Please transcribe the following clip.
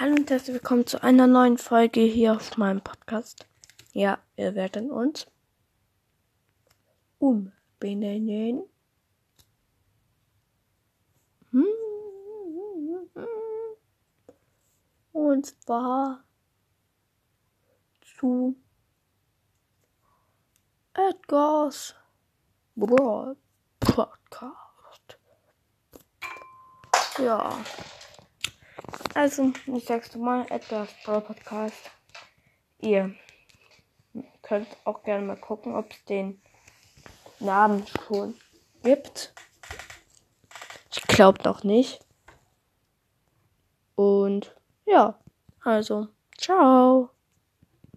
Hallo und herzlich willkommen zu einer neuen Folge hier auf meinem Podcast. Ja, wir werden uns umbenennen. Und zwar zu Edgar's Broad Podcast. Ja. Also, ich sag's mal, Edgar's Brawl Podcast. Ihr könnt auch gerne mal gucken, ob es den Namen schon gibt. Ich glaube noch nicht. Und ja, also, ciao.